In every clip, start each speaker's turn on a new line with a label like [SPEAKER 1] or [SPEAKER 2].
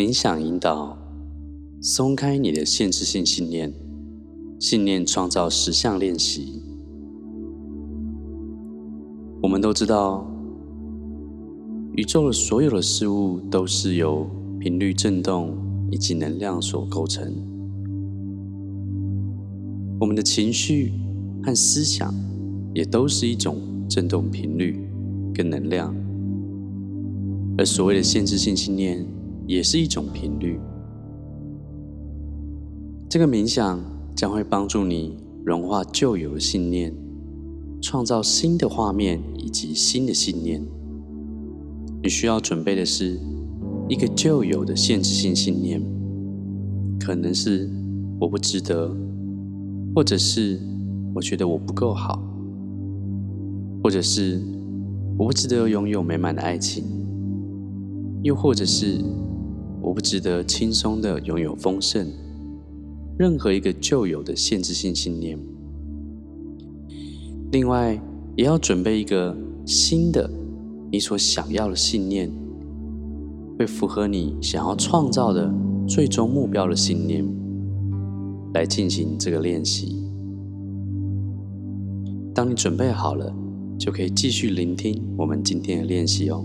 [SPEAKER 1] 冥想引导，松开你的限制性信念，信念创造实相练习。我们都知道，宇宙的所有的事物都是由频率振动以及能量所构成。我们的情绪和思想也都是一种振动频率跟能量，而所谓的限制性信念，也是一种频率。这个冥想将会帮助你融化旧有的信念，创造新的画面以及新的信念。你需要准备的是一个旧有的限制性信念，可能是我不值得，或者是我觉得我不够好，或者是我不值得拥有美满的爱情，又或者是。我不值得轻松的拥有丰盛，任何一个旧有的限制性信念。另外，也要准备一个新的你所想要的信念，会符合你想要创造的最终目标的信念，来进行这个练习。当你准备好了，就可以继续聆听我们今天的练习哦。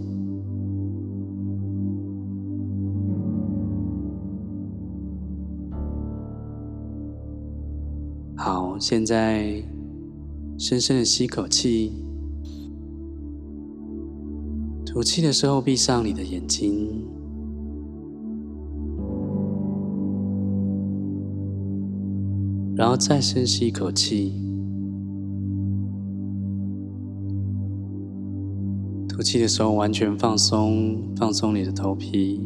[SPEAKER 1] 好，现在深深的吸口气，吐气的时候闭上你的眼睛，然后再深吸一口气，吐气的时候完全放松，放松你的头皮，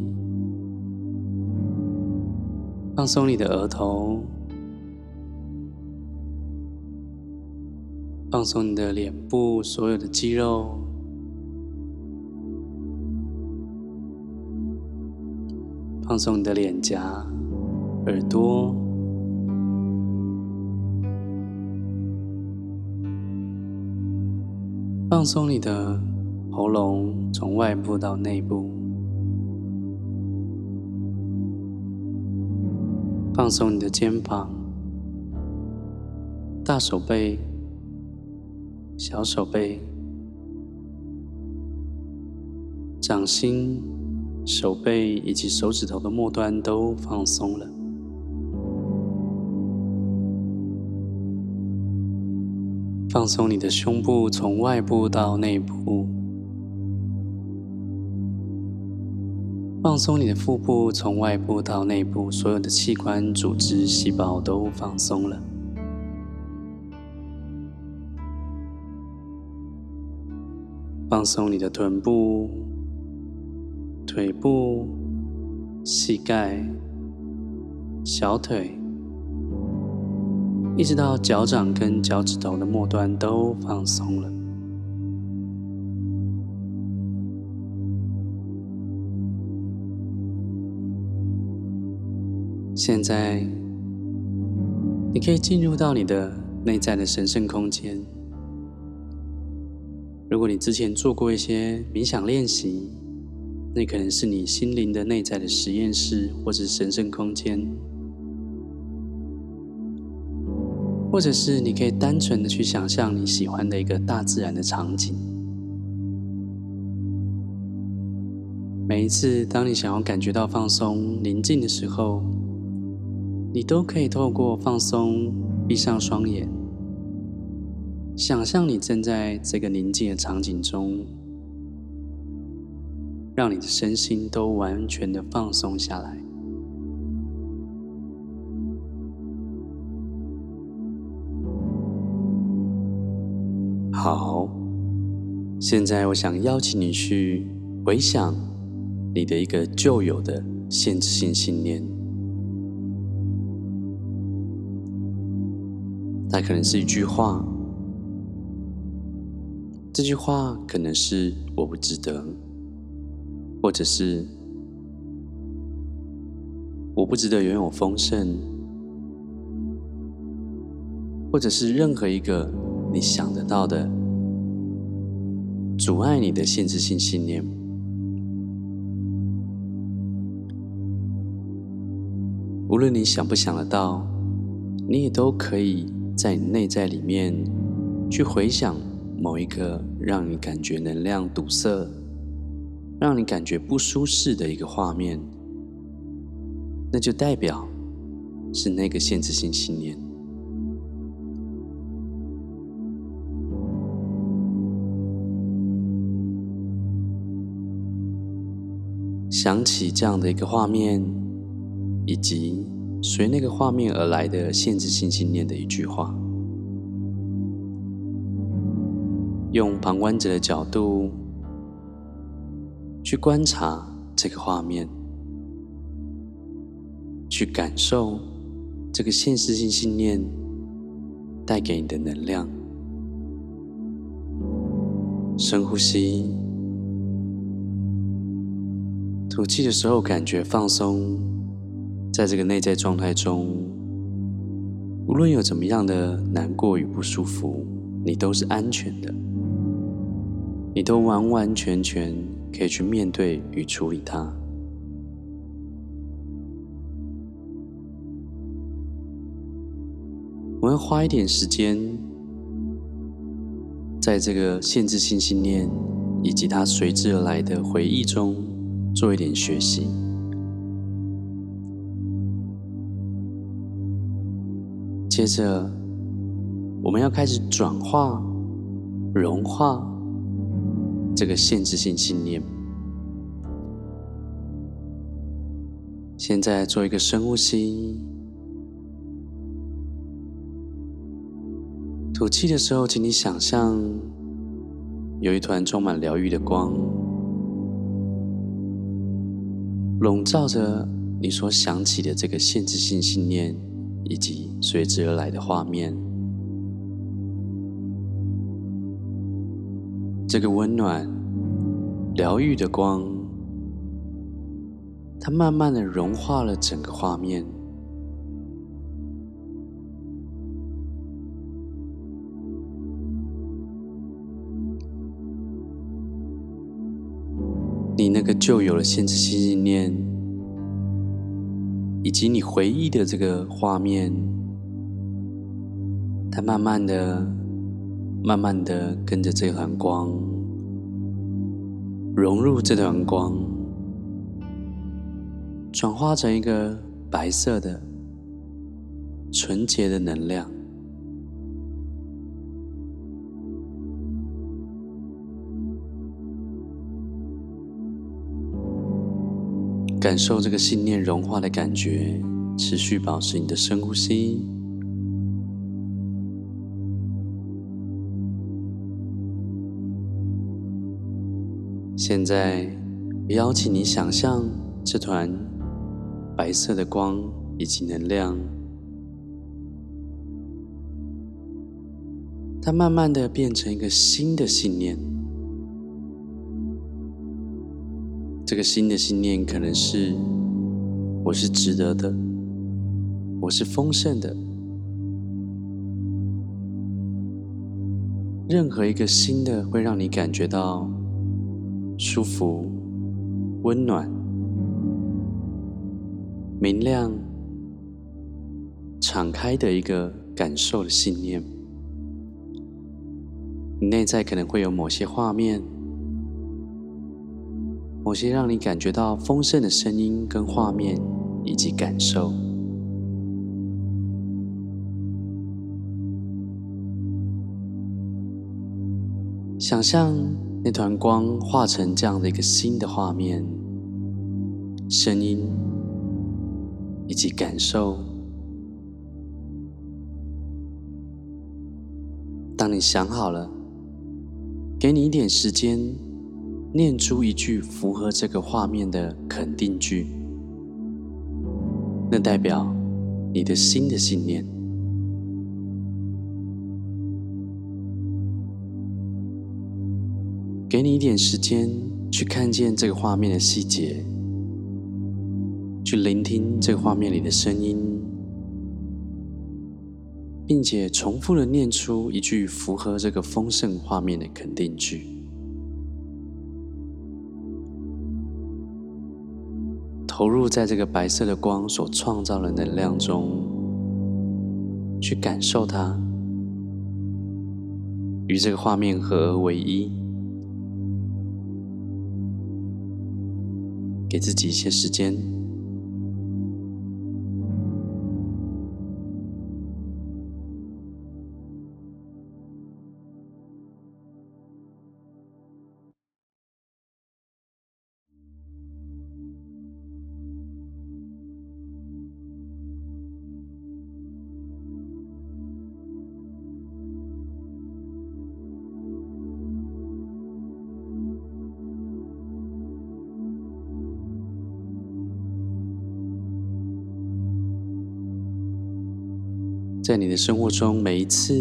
[SPEAKER 1] 放松你的额头。放松你的脸部所有的肌肉，放松你的脸颊、耳朵，放松你的喉咙，从外部到内部，放松你的肩膀、大手背。小手背、掌心、手背以及手指头的末端都放松了。放松你的胸部，从外部到内部；放松你的腹部，从外部到内部，所有的器官、组织、细胞都放松了。放松你的臀部、腿部、膝盖、小腿，一直到脚掌跟脚趾头的末端都放松了。现在，你可以进入到你的内在的神圣空间。如果你之前做过一些冥想练习，那可能是你心灵的内在的实验室，或者是神圣空间，或者是你可以单纯的去想象你喜欢的一个大自然的场景。每一次当你想要感觉到放松、宁静的时候，你都可以透过放松，闭上双眼。想象你正在这个宁静的场景中，让你的身心都完全的放松下来。好，现在我想邀请你去回想你的一个旧有的限制性信念，它可能是一句话。这句话可能是“我不值得”，或者是“我不值得拥有丰盛”，或者是任何一个你想得到的阻碍你的限制性信念。无论你想不想得到，你也都可以在你内在里面去回想某一个让你感觉能量堵塞、让你感觉不舒适的一个画面，那就代表是那个限制性信念。想起这样的一个画面，以及随那个画面而来的限制性信念的一句话，用旁观者的角度去观察这个画面，去感受这个现实性信念带给你的能量。深呼吸。吐气的时候，感觉放松，在这个内在状态中，无论有怎么样的难过与不舒服，你都是安全的，你都完完全全可以去面对与处理它。我要花一点时间，在这个限制性信念以及它随之而来的回忆中。做一点学习，接着我们要开始转化、融化这个限制性信念。现在做一个深呼吸，吐气的时候，请你想象有一团充满疗愈的光。笼罩着你所想起的这个限制性信念，以及随之而来的画面。这个温暖、疗愈的光，它慢慢的融化了整个画面。你那个旧有的限制性信念，以及你回忆的这个画面，它慢慢的、慢慢的跟着这团光融入这团光，转化成一个白色的、纯洁的能量。感受这个信念融化的感觉，持续保持你的深呼吸。现在，邀请你想象这团白色的光以及能量，它慢慢的变成一个新的信念。这个新的信念可能是：我是值得的，我是丰盛的。任何一个新的会让你感觉到舒服、温暖、明亮、敞开的一个感受的信念，你内在可能会有某些画面。某些让你感觉到丰盛的声音跟画面，以及感受。想象那团光化成这样的一个新的画面、声音以及感受。当你想好了，给你一点时间。念出一句符合这个画面的肯定句，那代表你的新的信念。给你一点时间去看见这个画面的细节，去聆听这个画面里的声音，并且重复的念出一句符合这个丰盛画面的肯定句。投入在这个白色的光所创造的能量中，去感受它，与这个画面合而为一，给自己一些时间。在你的生活中，每一次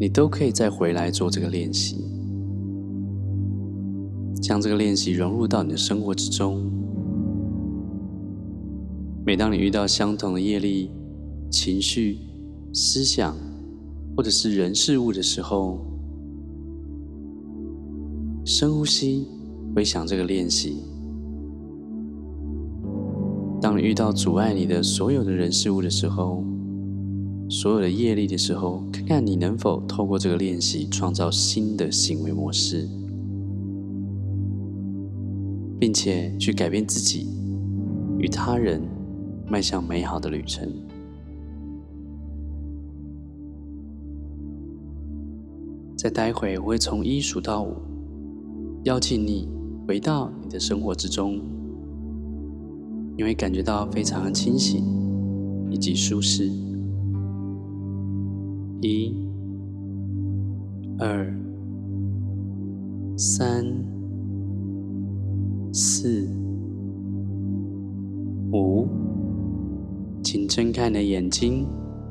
[SPEAKER 1] 你都可以再回来做这个练习，将这个练习融入到你的生活之中。每当你遇到相同的业力、情绪、思想，或者是人事物的时候，深呼吸，回想这个练习。当你遇到阻碍你的所有的人事物的时候，所有的业力的时候，看看你能否透过这个练习创造新的行为模式，并且去改变自己与他人，迈向美好的旅程。再待会，我会从一数到五，邀请你回到你的生活之中，你会感觉到非常的清醒以及舒适。一、二、三、四、五，请睁开你的眼睛，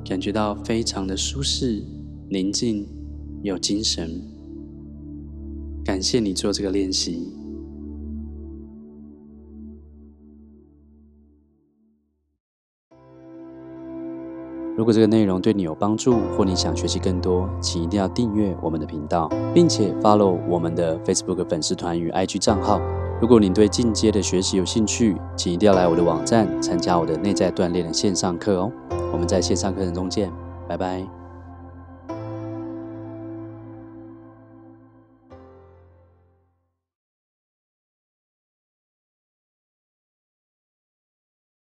[SPEAKER 1] 感觉到非常的舒适、宁静、有精神。感谢你做这个练习。如果这个内容对你有帮助，或你想学习更多，请一定要订阅我们的频道，并且 follow 我们的 Facebook 粉丝团与 IG 账号。如果你对进阶的学习有兴趣，请一定要来我的网站参加我的内在锻炼的线上课哦。我们在线上课程中见，拜拜。